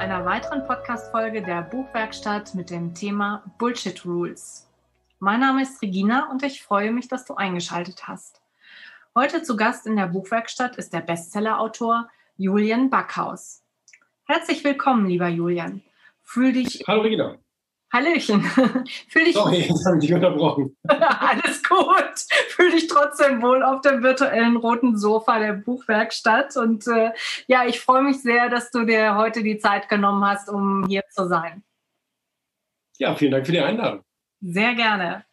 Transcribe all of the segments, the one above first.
Einer weiteren Podcast-Folge der Buchwerkstatt mit dem Thema Bullshit Rules. Mein Name ist Regina und ich freue mich, dass du eingeschaltet hast. Heute zu Gast in der Buchwerkstatt ist der Bestsellerautor Julian Backhaus. Herzlich willkommen, lieber Julian. Fühl dich. Hallo Regina. Hallöchen. Fühl dich. Sorry, jetzt habe ich dich unterbrochen. Alles gut. Fühl dich trotzdem wohl auf dem virtuellen roten Sofa der Buchwerkstatt. Und äh, ja, ich freue mich sehr, dass du dir heute die Zeit genommen hast, um hier zu sein. Ja, vielen Dank für die Einladung. Sehr gerne.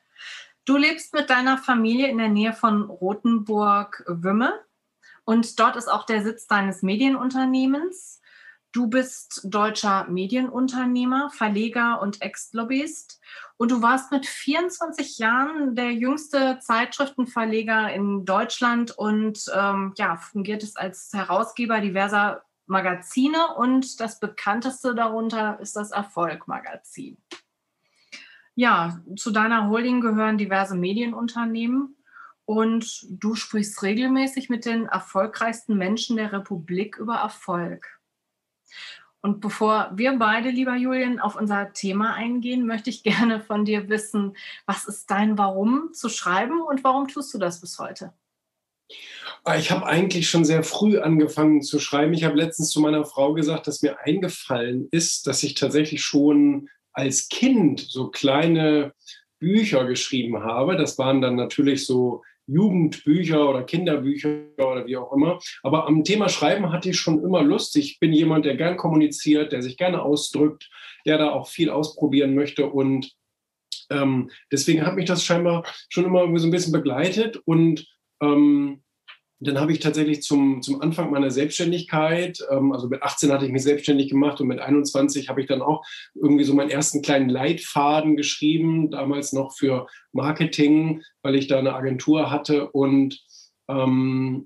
Du lebst mit deiner Familie in der Nähe von Rothenburg-Wümme und dort ist auch der Sitz deines Medienunternehmens. Du bist deutscher Medienunternehmer, Verleger und Ex-Lobbyist. Und du warst mit 24 Jahren der jüngste Zeitschriftenverleger in Deutschland und ähm, ja, fungiertest als Herausgeber diverser Magazine. Und das bekannteste darunter ist das Erfolg-Magazin. Ja, zu deiner Holding gehören diverse Medienunternehmen. Und du sprichst regelmäßig mit den erfolgreichsten Menschen der Republik über Erfolg. Und bevor wir beide, lieber Julian, auf unser Thema eingehen, möchte ich gerne von dir wissen, was ist dein Warum zu schreiben und warum tust du das bis heute? Ah, ich habe eigentlich schon sehr früh angefangen zu schreiben. Ich habe letztens zu meiner Frau gesagt, dass mir eingefallen ist, dass ich tatsächlich schon als Kind so kleine Bücher geschrieben habe. Das waren dann natürlich so Jugendbücher oder Kinderbücher oder wie auch immer. Aber am Thema Schreiben hatte ich schon immer Lust. Ich bin jemand, der gern kommuniziert, der sich gerne ausdrückt, der da auch viel ausprobieren möchte. Und ähm, deswegen hat mich das scheinbar schon immer so ein bisschen begleitet. Und ähm, dann habe ich tatsächlich zum, zum Anfang meiner Selbstständigkeit, ähm, also mit 18 hatte ich mich selbstständig gemacht und mit 21 habe ich dann auch irgendwie so meinen ersten kleinen Leitfaden geschrieben, damals noch für Marketing, weil ich da eine Agentur hatte und ähm,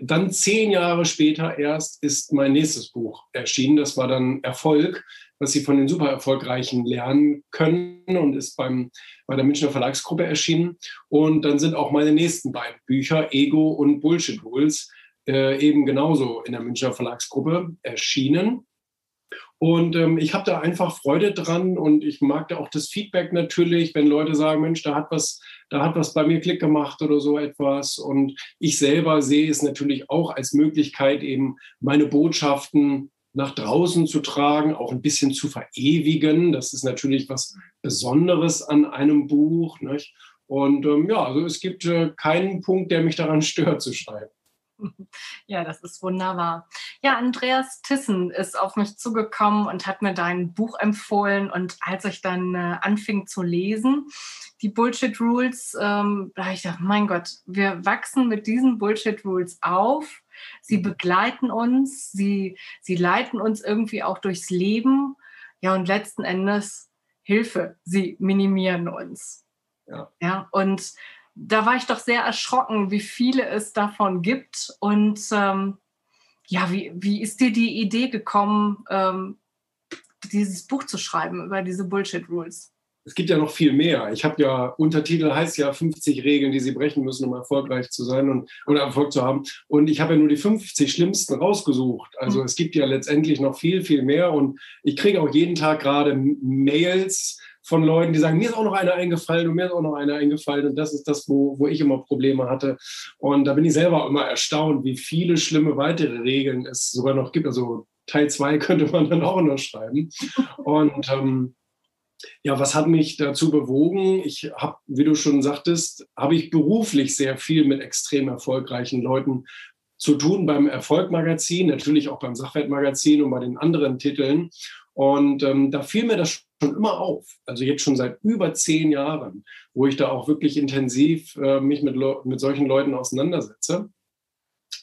dann zehn Jahre später erst ist mein nächstes Buch erschienen. Das war dann Erfolg, was Sie von den super erfolgreichen lernen können und ist beim, bei der Münchner Verlagsgruppe erschienen. Und dann sind auch meine nächsten beiden Bücher, Ego und Bullshit Rules, äh, eben genauso in der Münchner Verlagsgruppe erschienen. Und ähm, ich habe da einfach Freude dran und ich mag da auch das Feedback natürlich, wenn Leute sagen, Mensch, da hat was, da hat was bei mir Klick gemacht oder so etwas. Und ich selber sehe es natürlich auch als Möglichkeit, eben meine Botschaften nach draußen zu tragen, auch ein bisschen zu verewigen. Das ist natürlich was Besonderes an einem Buch. Nicht? Und ähm, ja, also es gibt äh, keinen Punkt, der mich daran stört zu schreiben. Ja, das ist wunderbar. Ja, Andreas Tissen ist auf mich zugekommen und hat mir dein Buch empfohlen. Und als ich dann äh, anfing zu lesen, die Bullshit Rules, ähm, da habe ich gedacht, mein Gott, wir wachsen mit diesen Bullshit Rules auf. Sie begleiten uns, sie, sie leiten uns irgendwie auch durchs Leben. Ja, und letzten Endes Hilfe, sie minimieren uns. Ja, ja und da war ich doch sehr erschrocken, wie viele es davon gibt. Und ähm, ja, wie, wie ist dir die Idee gekommen, ähm, dieses Buch zu schreiben über diese Bullshit Rules? Es gibt ja noch viel mehr. Ich habe ja, Untertitel heißt ja 50 Regeln, die Sie brechen müssen, um erfolgreich zu sein und oder Erfolg zu haben. Und ich habe ja nur die 50 schlimmsten rausgesucht. Also mhm. es gibt ja letztendlich noch viel, viel mehr. Und ich kriege auch jeden Tag gerade Mails von Leuten, die sagen, mir ist auch noch einer eingefallen und mir ist auch noch einer eingefallen. Und das ist das, wo, wo ich immer Probleme hatte. Und da bin ich selber immer erstaunt, wie viele schlimme weitere Regeln es sogar noch gibt. Also Teil 2 könnte man dann auch noch schreiben. Und ähm, ja, was hat mich dazu bewogen? Ich habe, wie du schon sagtest, habe ich beruflich sehr viel mit extrem erfolgreichen Leuten zu tun beim Erfolgmagazin, natürlich auch beim Sachwertmagazin und bei den anderen Titeln. Und ähm, da fiel mir das schon immer auf, also jetzt schon seit über zehn Jahren, wo ich da auch wirklich intensiv äh, mich mit, mit solchen Leuten auseinandersetze,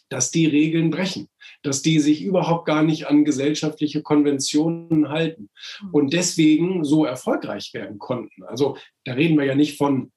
dass die Regeln brechen, dass die sich überhaupt gar nicht an gesellschaftliche Konventionen halten hm. und deswegen so erfolgreich werden konnten. Also da reden wir ja nicht von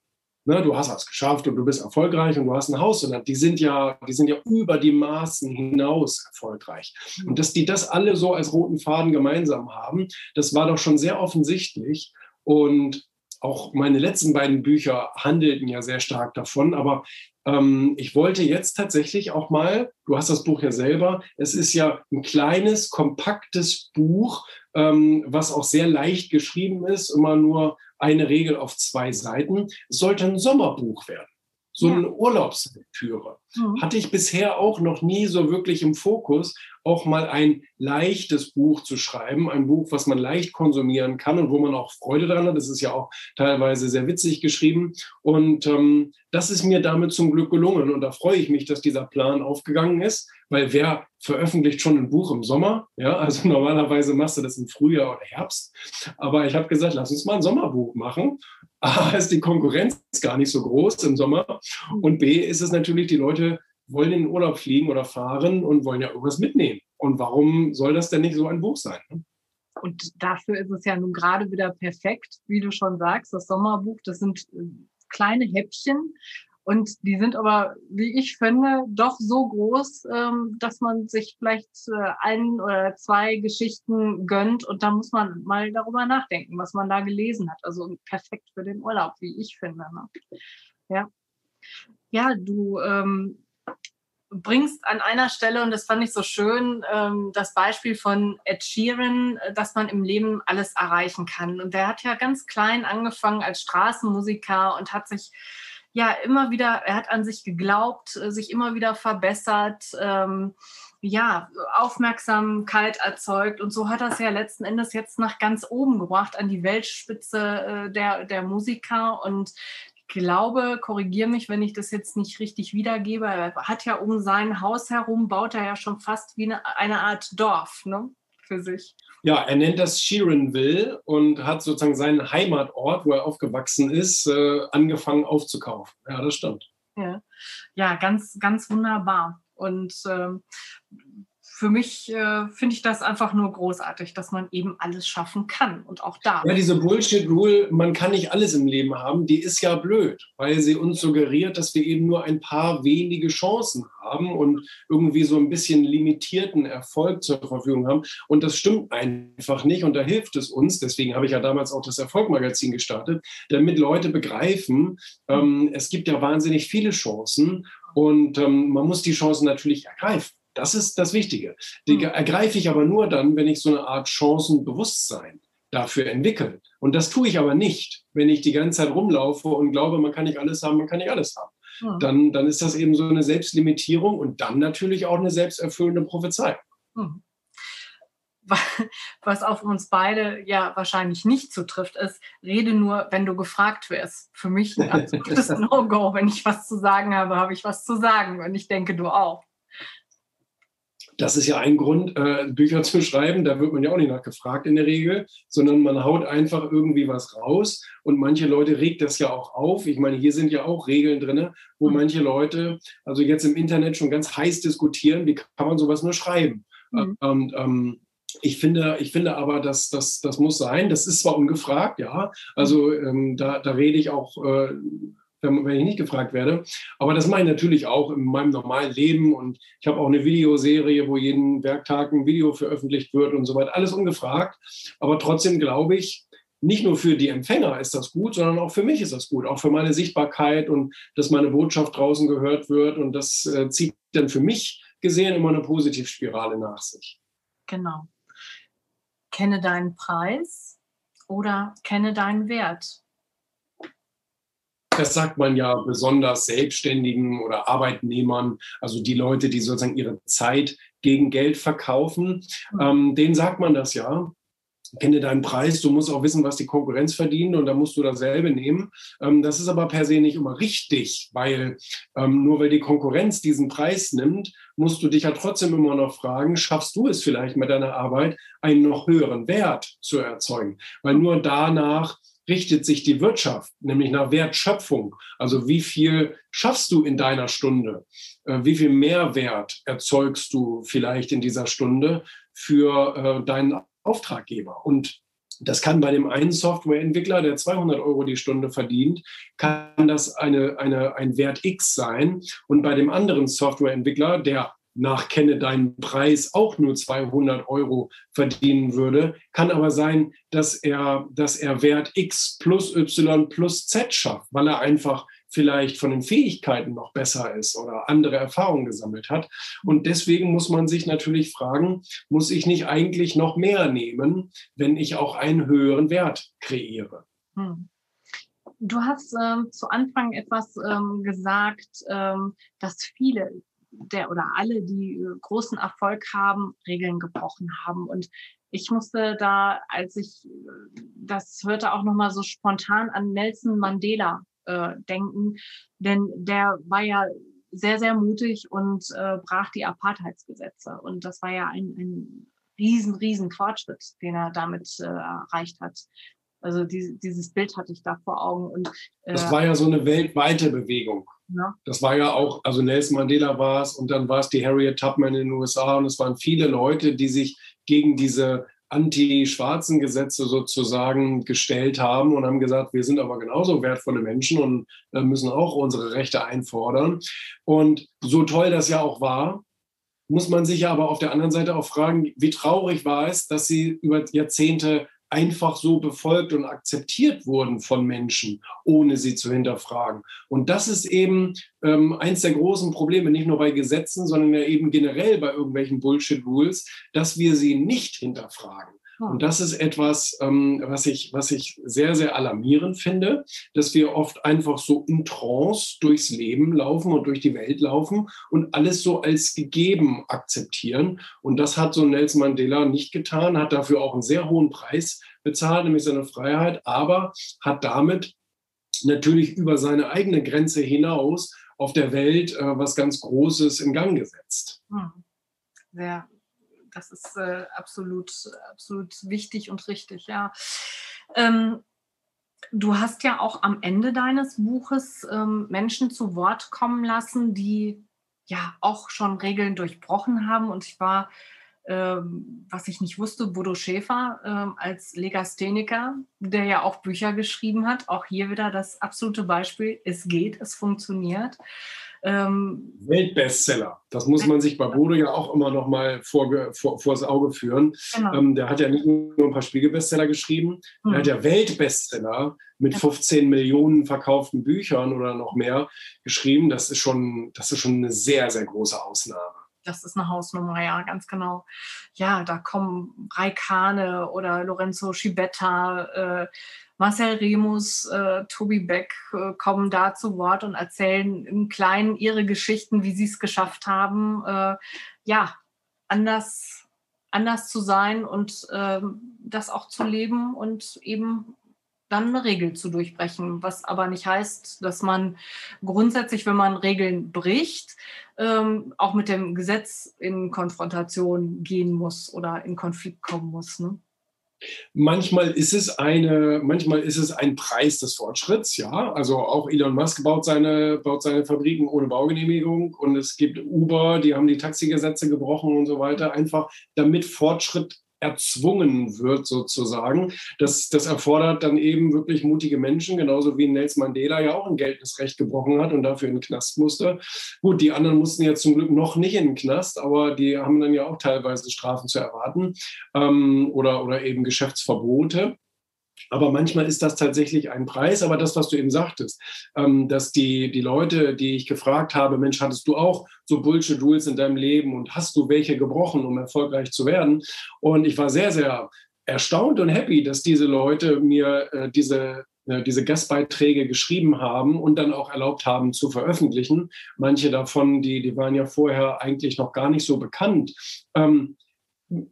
ne, du hast was geschafft und du bist erfolgreich und du hast ein Haus, sondern die sind ja, die sind ja über die Maßen hinaus erfolgreich. Mhm. Und dass die das alle so als roten Faden gemeinsam haben, das war doch schon sehr offensichtlich. Und auch meine letzten beiden Bücher handelten ja sehr stark davon, aber ähm, ich wollte jetzt tatsächlich auch mal, du hast das Buch ja selber, es ist ja ein kleines, kompaktes Buch, ähm, was auch sehr leicht geschrieben ist, immer nur eine Regel auf zwei Seiten. Es sollte ein Sommerbuch werden so ja. eine Urlaubslektüre. Mhm. Hatte ich bisher auch noch nie so wirklich im Fokus, auch mal ein leichtes Buch zu schreiben, ein Buch, was man leicht konsumieren kann und wo man auch Freude daran hat. Das ist ja auch teilweise sehr witzig geschrieben. Und ähm, das ist mir damit zum Glück gelungen. Und da freue ich mich, dass dieser Plan aufgegangen ist, weil wer veröffentlicht schon ein Buch im Sommer? Ja, also normalerweise machst du das im Frühjahr oder Herbst. Aber ich habe gesagt, lass uns mal ein Sommerbuch machen. A, ist die Konkurrenz gar nicht so groß im Sommer. Und B, ist es natürlich, die Leute wollen in den Urlaub fliegen oder fahren und wollen ja irgendwas mitnehmen. Und warum soll das denn nicht so ein Buch sein? Ne? Und dafür ist es ja nun gerade wieder perfekt, wie du schon sagst, das Sommerbuch, das sind äh, kleine Häppchen und die sind aber, wie ich finde, doch so groß, ähm, dass man sich vielleicht äh, ein oder zwei Geschichten gönnt und da muss man mal darüber nachdenken, was man da gelesen hat. Also perfekt für den Urlaub, wie ich finde. Ne? Ja. Ja, du ähm, bringst an einer Stelle, und das fand ich so schön, ähm, das Beispiel von Ed Sheeran, äh, dass man im Leben alles erreichen kann. Und der hat ja ganz klein angefangen als Straßenmusiker und hat sich ja immer wieder, er hat an sich geglaubt, äh, sich immer wieder verbessert, ähm, ja, Aufmerksamkeit erzeugt. Und so hat er es ja letzten Endes jetzt nach ganz oben gebracht, an die Weltspitze äh, der, der Musiker. Und glaube, korrigiere mich, wenn ich das jetzt nicht richtig wiedergebe, er hat ja um sein Haus herum, baut er ja schon fast wie eine, eine Art Dorf ne, für sich. Ja, er nennt das Sheeranville und hat sozusagen seinen Heimatort, wo er aufgewachsen ist, äh, angefangen aufzukaufen. Ja, das stimmt. Ja, ja ganz, ganz wunderbar. Und ähm, für mich äh, finde ich das einfach nur großartig, dass man eben alles schaffen kann und auch da. Ja, diese Bullshit-Rule, man kann nicht alles im Leben haben, die ist ja blöd, weil sie uns suggeriert, dass wir eben nur ein paar wenige Chancen haben und irgendwie so ein bisschen limitierten Erfolg zur Verfügung haben. Und das stimmt einfach nicht und da hilft es uns, deswegen habe ich ja damals auch das Erfolgmagazin gestartet, damit Leute begreifen, ähm, es gibt ja wahnsinnig viele Chancen und ähm, man muss die Chancen natürlich ergreifen. Das ist das Wichtige. Die mhm. ergreife ich aber nur dann, wenn ich so eine Art Chancenbewusstsein dafür entwickle. Und das tue ich aber nicht, wenn ich die ganze Zeit rumlaufe und glaube, man kann nicht alles haben, man kann nicht alles haben. Mhm. Dann, dann ist das eben so eine Selbstlimitierung und dann natürlich auch eine selbsterfüllende Prophezeiung. Mhm. Was auf uns beide ja wahrscheinlich nicht zutrifft, ist, rede nur, wenn du gefragt wirst. Für mich ein absolutes No-Go. Wenn ich was zu sagen habe, habe ich was zu sagen. Und ich denke, du auch. Das ist ja ein Grund, äh, Bücher zu schreiben. Da wird man ja auch nicht nachgefragt in der Regel, sondern man haut einfach irgendwie was raus. Und manche Leute regt das ja auch auf. Ich meine, hier sind ja auch Regeln drin, wo mhm. manche Leute, also jetzt im Internet schon ganz heiß diskutieren, wie kann man sowas nur schreiben. Mhm. Und ähm, ich finde, ich finde aber, dass das, das muss sein. Das ist zwar ungefragt, ja. Also ähm, da, da rede ich auch äh, wenn ich nicht gefragt werde. Aber das mache ich natürlich auch in meinem normalen Leben. Und ich habe auch eine Videoserie, wo jeden Werktag ein Video veröffentlicht wird und so weiter. Alles ungefragt. Aber trotzdem glaube ich, nicht nur für die Empfänger ist das gut, sondern auch für mich ist das gut. Auch für meine Sichtbarkeit und dass meine Botschaft draußen gehört wird. Und das äh, zieht dann für mich gesehen immer eine Positivspirale nach sich. Genau. Kenne deinen Preis oder kenne deinen Wert. Das sagt man ja besonders Selbstständigen oder Arbeitnehmern, also die Leute, die sozusagen ihre Zeit gegen Geld verkaufen. Mhm. Ähm, denen sagt man das ja. Kenne deinen Preis, du musst auch wissen, was die Konkurrenz verdient und da musst du dasselbe nehmen. Ähm, das ist aber per se nicht immer richtig, weil ähm, nur weil die Konkurrenz diesen Preis nimmt, musst du dich ja trotzdem immer noch fragen, schaffst du es vielleicht mit deiner Arbeit, einen noch höheren Wert zu erzeugen? Weil nur danach richtet sich die Wirtschaft, nämlich nach Wertschöpfung. Also wie viel schaffst du in deiner Stunde? Äh, wie viel Mehrwert erzeugst du vielleicht in dieser Stunde für äh, deinen Auftraggeber? Und das kann bei dem einen Softwareentwickler, der 200 Euro die Stunde verdient, kann das eine, eine, ein Wert X sein. Und bei dem anderen Softwareentwickler, der nach Kenne deinen Preis auch nur 200 Euro verdienen würde. Kann aber sein, dass er, dass er Wert X plus Y plus Z schafft, weil er einfach vielleicht von den Fähigkeiten noch besser ist oder andere Erfahrungen gesammelt hat. Und deswegen muss man sich natürlich fragen, muss ich nicht eigentlich noch mehr nehmen, wenn ich auch einen höheren Wert kreiere? Hm. Du hast ähm, zu Anfang etwas ähm, gesagt, ähm, dass viele der oder alle, die äh, großen Erfolg haben, Regeln gebrochen haben. Und ich musste da, als ich äh, das hörte, auch nochmal so spontan an Nelson Mandela äh, denken, denn der war ja sehr, sehr mutig und äh, brach die Apartheidsgesetze. Und das war ja ein, ein riesen, riesen Fortschritt, den er damit äh, erreicht hat. Also die, dieses Bild hatte ich da vor Augen. Und, äh, das war ja so eine weltweite Bewegung. Das war ja auch, also Nelson Mandela war es und dann war es die Harriet Tubman in den USA und es waren viele Leute, die sich gegen diese anti-schwarzen Gesetze sozusagen gestellt haben und haben gesagt, wir sind aber genauso wertvolle Menschen und äh, müssen auch unsere Rechte einfordern. Und so toll das ja auch war, muss man sich ja aber auf der anderen Seite auch fragen, wie traurig war es, dass sie über Jahrzehnte einfach so befolgt und akzeptiert wurden von Menschen, ohne sie zu hinterfragen. Und das ist eben ähm, eins der großen Probleme, nicht nur bei Gesetzen, sondern ja eben generell bei irgendwelchen Bullshit-Rules, dass wir sie nicht hinterfragen. Und das ist etwas, ähm, was, ich, was ich sehr, sehr alarmierend finde, dass wir oft einfach so in Trance durchs Leben laufen und durch die Welt laufen und alles so als gegeben akzeptieren. Und das hat so Nelson Mandela nicht getan, hat dafür auch einen sehr hohen Preis bezahlt, nämlich seine Freiheit, aber hat damit natürlich über seine eigene Grenze hinaus auf der Welt äh, was ganz Großes in Gang gesetzt. Hm. Sehr, das ist äh, absolut, absolut wichtig und richtig, ja. Ähm, du hast ja auch am Ende deines Buches ähm, Menschen zu Wort kommen lassen, die ja auch schon Regeln durchbrochen haben. Und ich war, ähm, was ich nicht wusste, Bodo Schäfer ähm, als Legastheniker, der ja auch Bücher geschrieben hat. Auch hier wieder das absolute Beispiel, es geht, es funktioniert. Ähm, Weltbestseller. Das muss man sich bei Bodo ja auch immer noch mal vor, vor, vors Auge führen. Genau. Ähm, der hat ja nicht nur ein paar Spiegelbestseller geschrieben, mhm. er hat hm. ja Weltbestseller mit 15 Millionen verkauften Büchern oder noch mehr geschrieben. Das ist schon, das ist schon eine sehr, sehr große Ausnahme. Das ist eine Hausnummer, ja, ganz genau. Ja, da kommen Raikane oder Lorenzo Schibetta, äh, Marcel Remus, äh, Tobi Beck äh, kommen da zu Wort und erzählen im Kleinen ihre Geschichten, wie sie es geschafft haben, äh, ja, anders, anders zu sein und ähm, das auch zu leben und eben dann eine Regel zu durchbrechen, was aber nicht heißt, dass man grundsätzlich, wenn man Regeln bricht, ähm, auch mit dem Gesetz in Konfrontation gehen muss oder in Konflikt kommen muss. Ne? Manchmal ist es eine, manchmal ist es ein Preis des Fortschritts, ja. Also auch Elon Musk baut seine, baut seine Fabriken ohne Baugenehmigung und es gibt Uber, die haben die Taxigesetze gebrochen und so weiter, einfach damit Fortschritt erzwungen wird sozusagen. Das, das erfordert dann eben wirklich mutige Menschen, genauso wie Nelson Mandela ja auch ein geltendes Recht gebrochen hat und dafür in den Knast musste. Gut, die anderen mussten ja zum Glück noch nicht in den Knast, aber die haben dann ja auch teilweise Strafen zu erwarten ähm, oder, oder eben Geschäftsverbote. Aber manchmal ist das tatsächlich ein Preis. Aber das, was du eben sagtest, ähm, dass die, die Leute, die ich gefragt habe, Mensch, hattest du auch so Bullshit-Rules in deinem Leben und hast du welche gebrochen, um erfolgreich zu werden? Und ich war sehr, sehr erstaunt und happy, dass diese Leute mir äh, diese äh, diese Gastbeiträge geschrieben haben und dann auch erlaubt haben zu veröffentlichen. Manche davon, die, die waren ja vorher eigentlich noch gar nicht so bekannt. Ähm,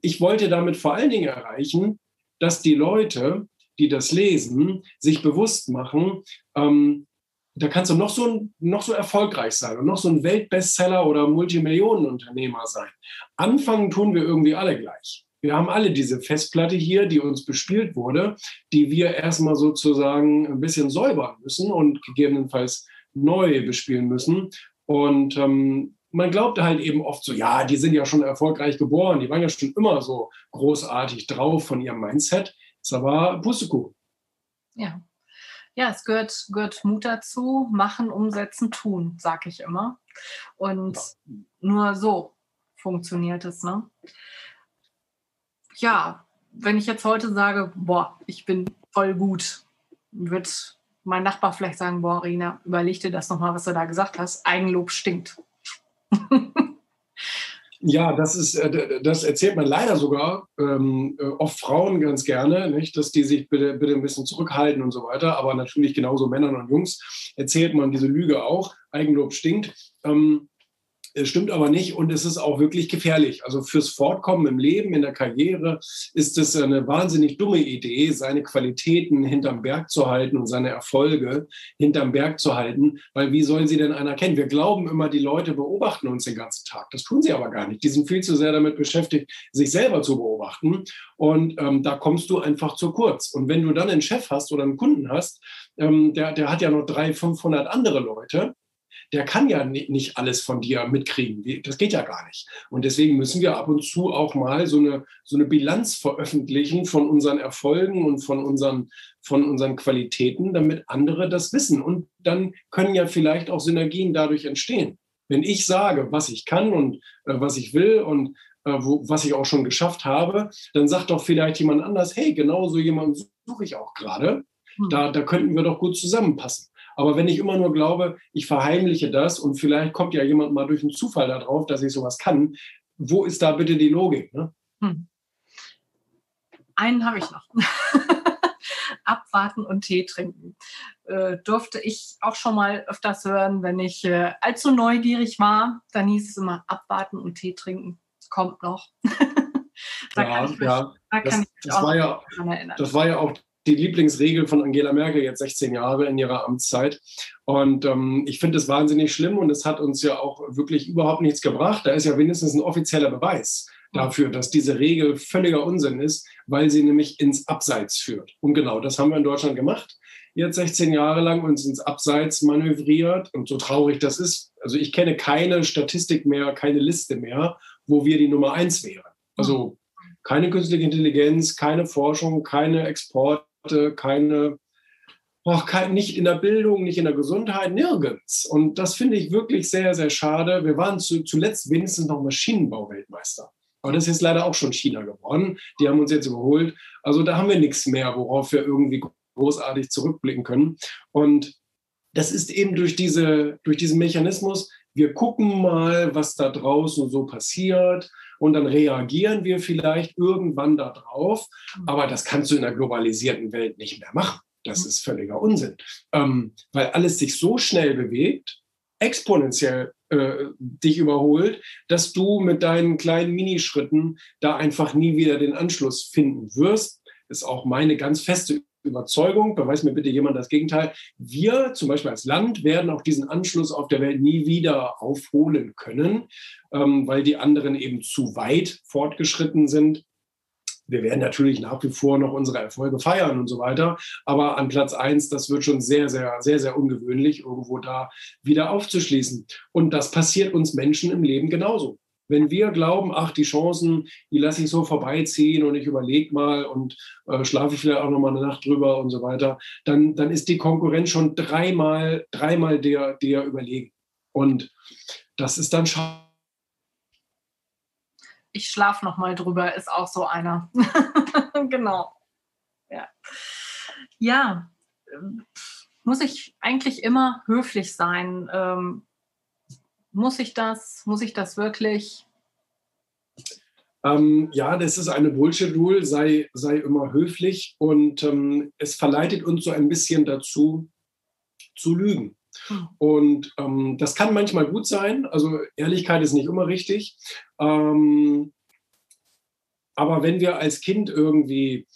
ich wollte damit vor allen Dingen erreichen, dass die Leute, die das lesen, sich bewusst machen, ähm, da kannst du noch so, noch so erfolgreich sein und noch so ein Weltbestseller oder Multimillionenunternehmer sein. Anfangen tun wir irgendwie alle gleich. Wir haben alle diese Festplatte hier, die uns bespielt wurde, die wir erstmal sozusagen ein bisschen säubern müssen und gegebenenfalls neu bespielen müssen. Und ähm, man glaubt halt eben oft so, ja, die sind ja schon erfolgreich geboren, die waren ja schon immer so großartig drauf von ihrem Mindset. Ist aber Pustekuchen. Ja. Ja, es gehört, gehört Mut dazu, machen, umsetzen, tun, sage ich immer. Und ja. nur so funktioniert es. Ne? Ja, wenn ich jetzt heute sage, boah, ich bin voll gut, wird mein Nachbar vielleicht sagen, boah, Rina, überleg dir das nochmal, was du da gesagt hast. Eigenlob stinkt. Ja, das ist, äh, das erzählt man leider sogar ähm, äh, oft Frauen ganz gerne, nicht, dass die sich bitte, bitte ein bisschen zurückhalten und so weiter. Aber natürlich genauso Männern und Jungs erzählt man diese Lüge auch. Eigenlob stinkt. Ähm, stimmt aber nicht und es ist auch wirklich gefährlich. Also fürs Fortkommen im Leben, in der Karriere ist es eine wahnsinnig dumme Idee, seine Qualitäten hinterm Berg zu halten und seine Erfolge hinterm Berg zu halten, weil wie sollen sie denn einer kennen? Wir glauben immer, die Leute beobachten uns den ganzen Tag. Das tun sie aber gar nicht. Die sind viel zu sehr damit beschäftigt, sich selber zu beobachten und ähm, da kommst du einfach zu kurz. Und wenn du dann einen Chef hast oder einen Kunden hast, ähm, der, der hat ja noch 300, 500 andere Leute, der kann ja nicht alles von dir mitkriegen. Das geht ja gar nicht. Und deswegen müssen wir ab und zu auch mal so eine, so eine Bilanz veröffentlichen von unseren Erfolgen und von unseren, von unseren Qualitäten, damit andere das wissen. Und dann können ja vielleicht auch Synergien dadurch entstehen. Wenn ich sage, was ich kann und äh, was ich will und äh, wo, was ich auch schon geschafft habe, dann sagt doch vielleicht jemand anders, hey, genau so jemanden suche ich auch gerade. Hm. Da, da könnten wir doch gut zusammenpassen. Aber wenn ich immer nur glaube, ich verheimliche das und vielleicht kommt ja jemand mal durch einen Zufall darauf, dass ich sowas kann, wo ist da bitte die Logik? Ne? Hm. Einen habe ich noch. Abwarten und Tee trinken. Äh, durfte ich auch schon mal öfters hören, wenn ich äh, allzu neugierig war. Dann hieß es immer abwarten und Tee trinken. Kommt noch. da ja, kann ich mich, ja. Da das, kann ich mich das auch war ja, erinnern. Das war ja auch die Lieblingsregel von Angela Merkel jetzt 16 Jahre in ihrer Amtszeit. Und ähm, ich finde es wahnsinnig schlimm und es hat uns ja auch wirklich überhaupt nichts gebracht. Da ist ja wenigstens ein offizieller Beweis dafür, dass diese Regel völliger Unsinn ist, weil sie nämlich ins Abseits führt. Und genau das haben wir in Deutschland gemacht. Jetzt 16 Jahre lang uns ins Abseits manövriert. Und so traurig das ist, also ich kenne keine Statistik mehr, keine Liste mehr, wo wir die Nummer eins wären. Also keine künstliche Intelligenz, keine Forschung, keine Export, keine, auch kein, nicht in der Bildung, nicht in der Gesundheit, nirgends. Und das finde ich wirklich sehr, sehr schade. Wir waren zu, zuletzt wenigstens noch Maschinenbau-Weltmeister. Aber das ist jetzt leider auch schon China geworden. Die haben uns jetzt überholt. Also da haben wir nichts mehr, worauf wir irgendwie großartig zurückblicken können. Und das ist eben durch, diese, durch diesen Mechanismus, wir gucken mal, was da draußen so passiert und dann reagieren wir vielleicht irgendwann darauf. Mhm. Aber das kannst du in der globalisierten Welt nicht mehr machen. Das mhm. ist völliger Unsinn, ähm, weil alles sich so schnell bewegt, exponentiell äh, dich überholt, dass du mit deinen kleinen Minischritten da einfach nie wieder den Anschluss finden wirst. Ist auch meine ganz feste Überzeugung, beweist mir bitte jemand das Gegenteil, wir zum Beispiel als Land werden auch diesen Anschluss auf der Welt nie wieder aufholen können, ähm, weil die anderen eben zu weit fortgeschritten sind. Wir werden natürlich nach wie vor noch unsere Erfolge feiern und so weiter, aber an Platz eins, das wird schon sehr, sehr, sehr, sehr ungewöhnlich, irgendwo da wieder aufzuschließen. Und das passiert uns Menschen im Leben genauso. Wenn wir glauben, ach, die Chancen, die lasse ich so vorbeiziehen und ich überlege mal und äh, schlafe ich vielleicht auch noch mal eine Nacht drüber und so weiter, dann, dann ist die Konkurrenz schon dreimal, dreimal der, der überlegen. Und das ist dann schade. Ich schlafe noch mal drüber, ist auch so einer. genau. Ja. ja, muss ich eigentlich immer höflich sein. Ähm, muss ich das? Muss ich das wirklich? Ähm, ja, das ist eine Bullshit-Rule, sei, sei immer höflich und ähm, es verleitet uns so ein bisschen dazu, zu lügen. Hm. Und ähm, das kann manchmal gut sein, also Ehrlichkeit ist nicht immer richtig. Ähm, aber wenn wir als Kind irgendwie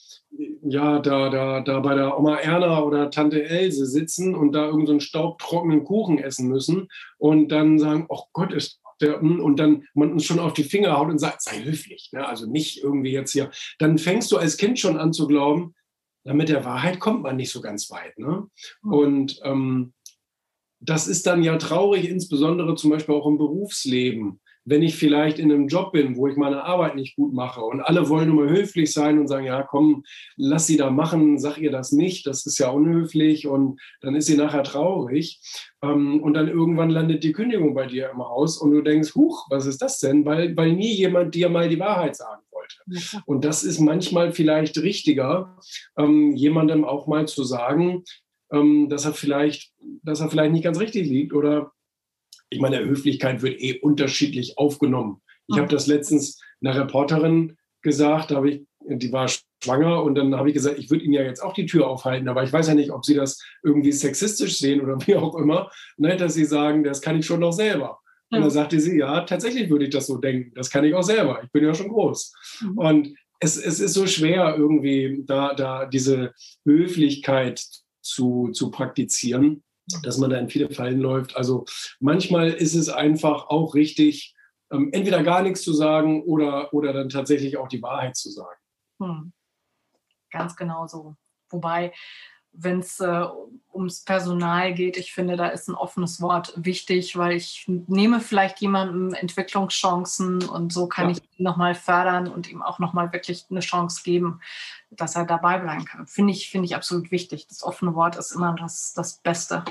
ja, da, da, da bei der Oma Erna oder Tante Else sitzen und da irgendeinen so staubtrockenen Kuchen essen müssen und dann sagen, oh Gott, ist der, hm, und dann man uns schon auf die Finger haut und sagt, sei höflich, ne? also nicht irgendwie jetzt hier, dann fängst du als Kind schon an zu glauben, na, mit der Wahrheit kommt man nicht so ganz weit. Ne? Mhm. Und ähm, das ist dann ja traurig, insbesondere zum Beispiel auch im Berufsleben wenn ich vielleicht in einem Job bin, wo ich meine Arbeit nicht gut mache und alle wollen nur mal höflich sein und sagen, ja, komm, lass sie da machen, sag ihr das nicht, das ist ja unhöflich und dann ist sie nachher traurig. Ähm, und dann irgendwann landet die Kündigung bei dir im Haus und du denkst, huch, was ist das denn? Weil, weil nie jemand dir mal die Wahrheit sagen wollte. Und das ist manchmal vielleicht richtiger, ähm, jemandem auch mal zu sagen, ähm, dass er vielleicht, dass er vielleicht nicht ganz richtig liegt oder ich meine, Höflichkeit wird eh unterschiedlich aufgenommen. Ich habe das letztens einer Reporterin gesagt, da ich, die war schwanger und dann habe ich gesagt, ich würde Ihnen ja jetzt auch die Tür aufhalten, aber ich weiß ja nicht, ob Sie das irgendwie sexistisch sehen oder wie auch immer, ne, dass Sie sagen, das kann ich schon noch selber. Und dann sagte sie, ja, tatsächlich würde ich das so denken. Das kann ich auch selber. Ich bin ja schon groß. Mhm. Und es, es ist so schwer, irgendwie da, da diese Höflichkeit zu, zu praktizieren dass man da in viele Fallen läuft. Also manchmal ist es einfach auch richtig, ähm, entweder gar nichts zu sagen oder, oder dann tatsächlich auch die Wahrheit zu sagen. Hm. Ganz genau so. Wobei wenn es äh, ums Personal geht, ich finde, da ist ein offenes Wort wichtig, weil ich nehme vielleicht jemandem Entwicklungschancen und so kann ja. ich ihn nochmal fördern und ihm auch nochmal wirklich eine Chance geben, dass er dabei bleiben kann. Finde ich, finde ich absolut wichtig. Das offene Wort ist immer das, das Beste.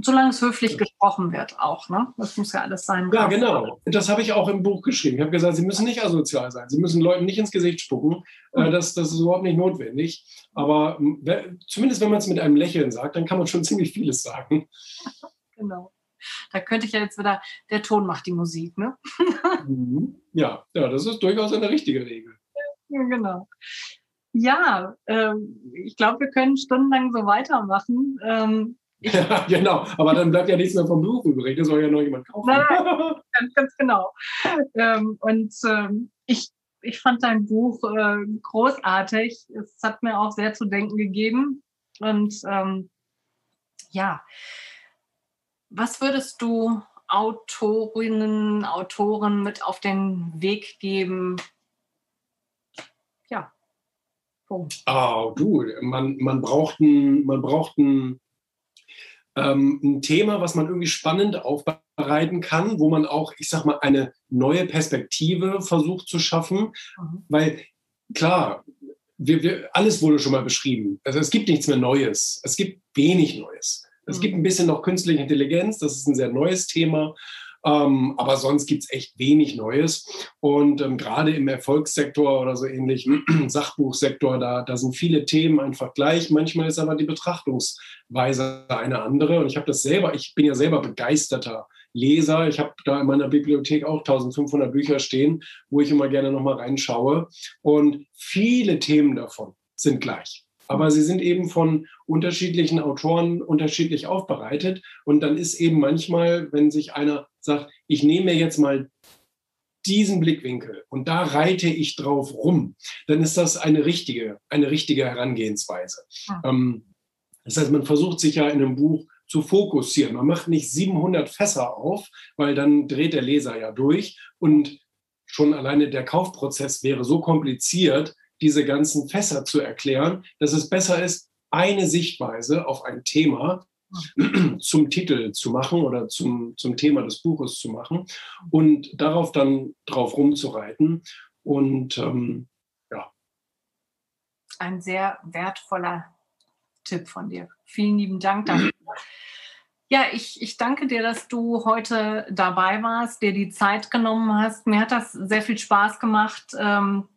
Solange es höflich gesprochen wird auch, ne? Das muss ja alles sein. Ja, genau. Das habe ich auch im Buch geschrieben. Ich habe gesagt, Sie müssen nicht asozial sein. Sie müssen Leuten nicht ins Gesicht spucken. Mhm. Das, das ist überhaupt nicht notwendig. Aber zumindest wenn man es mit einem Lächeln sagt, dann kann man schon ziemlich vieles sagen. Genau. Da könnte ich ja jetzt wieder, der Ton macht die Musik, ne? Mhm. Ja, ja, das ist durchaus eine richtige Regel. Ja, genau. Ja, ähm, ich glaube, wir können stundenlang so weitermachen. Ähm, ja, genau, aber dann bleibt ja nichts mehr vom Buch übrig. Das soll ja noch jemand kaufen. Nein, ganz, ganz genau. Ähm, und ähm, ich, ich fand dein Buch äh, großartig. Es hat mir auch sehr zu denken gegeben. Und ähm, ja, was würdest du Autorinnen, Autoren mit auf den Weg geben? Ja. Punkt. Oh, du, man, man braucht ein, man braucht ein ähm, ein Thema, was man irgendwie spannend aufbereiten kann, wo man auch, ich sag mal, eine neue Perspektive versucht zu schaffen. Mhm. Weil klar, wir, wir, alles wurde schon mal beschrieben. Also es gibt nichts mehr Neues. Es gibt wenig Neues. Es mhm. gibt ein bisschen noch künstliche Intelligenz, das ist ein sehr neues Thema. Ähm, aber sonst gibt es echt wenig Neues. Und ähm, gerade im Erfolgssektor oder so ähnlich, Sachbuchsektor, da, da sind viele Themen einfach gleich. Manchmal ist aber die Betrachtungsweise eine andere. Und ich habe das selber, ich bin ja selber begeisterter Leser. Ich habe da in meiner Bibliothek auch 1500 Bücher stehen, wo ich immer gerne nochmal reinschaue. Und viele Themen davon sind gleich aber sie sind eben von unterschiedlichen Autoren unterschiedlich aufbereitet. Und dann ist eben manchmal, wenn sich einer sagt, ich nehme jetzt mal diesen Blickwinkel und da reite ich drauf rum, dann ist das eine richtige, eine richtige Herangehensweise. Ja. Ähm, das heißt, man versucht sich ja in einem Buch zu fokussieren. Man macht nicht 700 Fässer auf, weil dann dreht der Leser ja durch und schon alleine der Kaufprozess wäre so kompliziert, diese ganzen Fässer zu erklären, dass es besser ist, eine Sichtweise auf ein Thema zum Titel zu machen oder zum, zum Thema des Buches zu machen und darauf dann drauf rumzureiten. Und ähm, ja. Ein sehr wertvoller Tipp von dir. Vielen lieben Dank dafür. Ja, ich, ich danke dir, dass du heute dabei warst, dir die Zeit genommen hast. Mir hat das sehr viel Spaß gemacht. Ähm,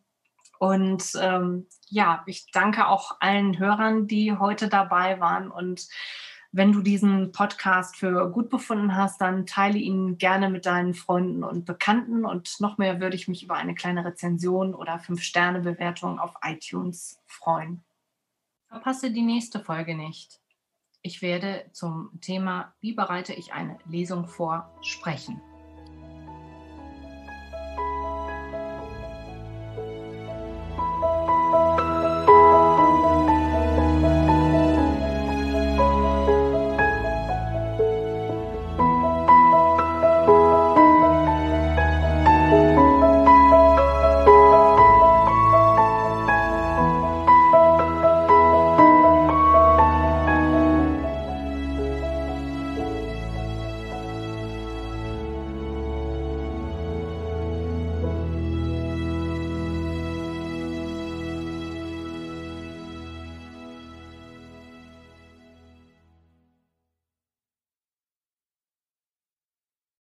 und ähm, ja, ich danke auch allen Hörern, die heute dabei waren. Und wenn du diesen Podcast für gut befunden hast, dann teile ihn gerne mit deinen Freunden und Bekannten. Und noch mehr würde ich mich über eine kleine Rezension oder 5-Sterne-Bewertung auf iTunes freuen. Verpasse die nächste Folge nicht. Ich werde zum Thema, wie bereite ich eine Lesung vor, sprechen.